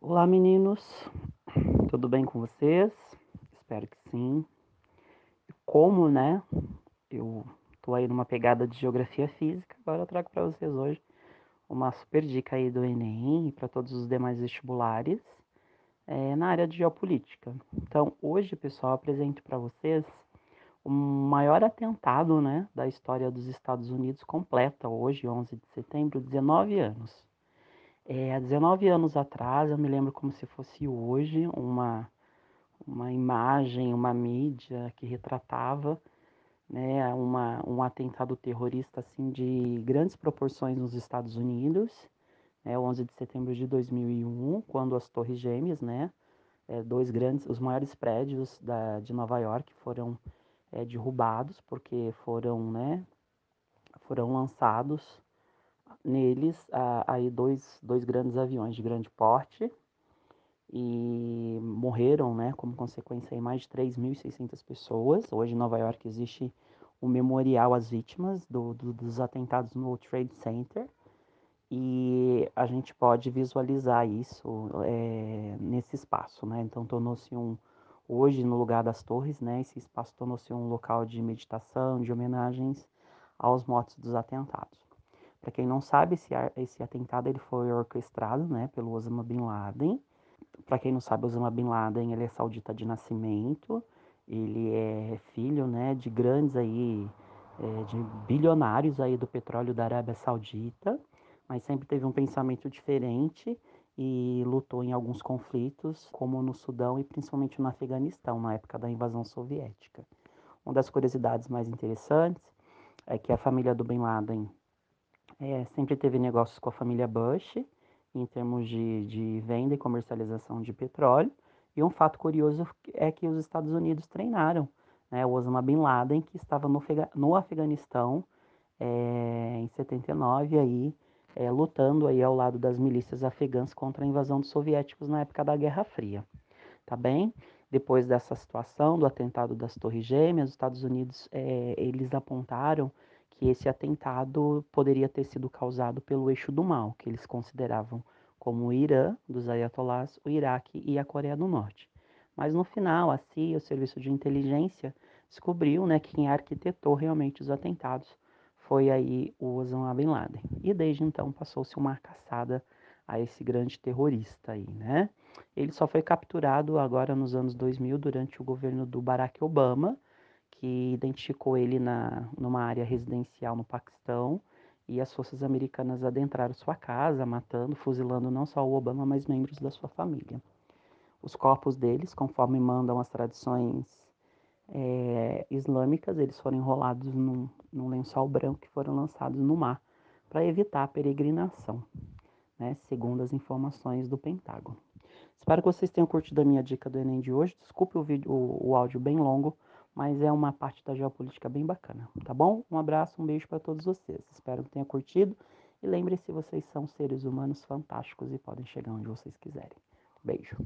Olá meninos, tudo bem com vocês? Espero que sim. Como, né? Eu tô aí numa pegada de geografia física, agora eu trago para vocês hoje uma super dica aí do Enem e para todos os demais vestibulares é, na área de geopolítica. Então, hoje, pessoal, apresento para vocês o maior atentado, né, da história dos Estados Unidos completa hoje, 11 de setembro, 19 anos. É, há 19 anos atrás, eu me lembro como se fosse hoje, uma, uma imagem, uma mídia que retratava né, uma, um atentado terrorista assim de grandes proporções nos Estados Unidos, né, 11 de setembro de 2001, quando as Torres Gêmeas, né, é, dois grandes, os maiores prédios da, de Nova York foram é, derrubados porque foram, né, foram lançados neles aí dois, dois grandes aviões de grande porte e morreram, né, como consequência mais de 3.600 pessoas. Hoje em Nova York existe o memorial às vítimas do, do, dos atentados no Trade Center e a gente pode visualizar isso é, nesse espaço, né? Então tornou-se um hoje no lugar das torres, né? Esse espaço tornou-se um local de meditação, de homenagens aos mortos dos atentados. Para quem não sabe, esse, esse atentado ele foi orquestrado né, pelo Osama Bin Laden. Para quem não sabe, Osama Bin Laden ele é saudita de nascimento. Ele é filho né, de grandes aí, é, de bilionários aí do petróleo da Arábia Saudita, mas sempre teve um pensamento diferente e lutou em alguns conflitos, como no Sudão e principalmente no Afeganistão, na época da invasão soviética. Uma das curiosidades mais interessantes é que a família do Bin Laden é, sempre teve negócios com a família Bush, em termos de, de venda e comercialização de petróleo. E um fato curioso é que os Estados Unidos treinaram né, o Osama Bin Laden, que estava no, no Afeganistão é, em 79, aí, é, lutando aí ao lado das milícias afegãs contra a invasão dos soviéticos na época da Guerra Fria. Tá bem? Depois dessa situação do atentado das Torres Gêmeas, os Estados Unidos é, eles apontaram que esse atentado poderia ter sido causado pelo eixo do mal, que eles consideravam como o Irã, dos ayatollahs, o Iraque e a Coreia do Norte. Mas no final, a CIA, o Serviço de Inteligência, descobriu né, que quem arquitetou realmente os atentados foi aí o Osama Bin Laden. E desde então passou-se uma caçada a esse grande terrorista aí, né? Ele só foi capturado agora nos anos 2000 durante o governo do Barack Obama, que identificou ele na, numa área residencial no Paquistão e as forças americanas adentraram sua casa, matando, fuzilando não só o Obama, mas membros da sua família. Os corpos deles, conforme mandam as tradições é, islâmicas, eles foram enrolados num, num lençol branco que foram lançados no mar para evitar a peregrinação, né, segundo as informações do Pentágono. Espero que vocês tenham curtido a minha dica do Enem de hoje. Desculpe o, vídeo, o, o áudio bem longo, mas é uma parte da geopolítica bem bacana, tá bom? Um abraço, um beijo para todos vocês. Espero que tenham curtido e lembre-se, vocês são seres humanos fantásticos e podem chegar onde vocês quiserem. Beijo.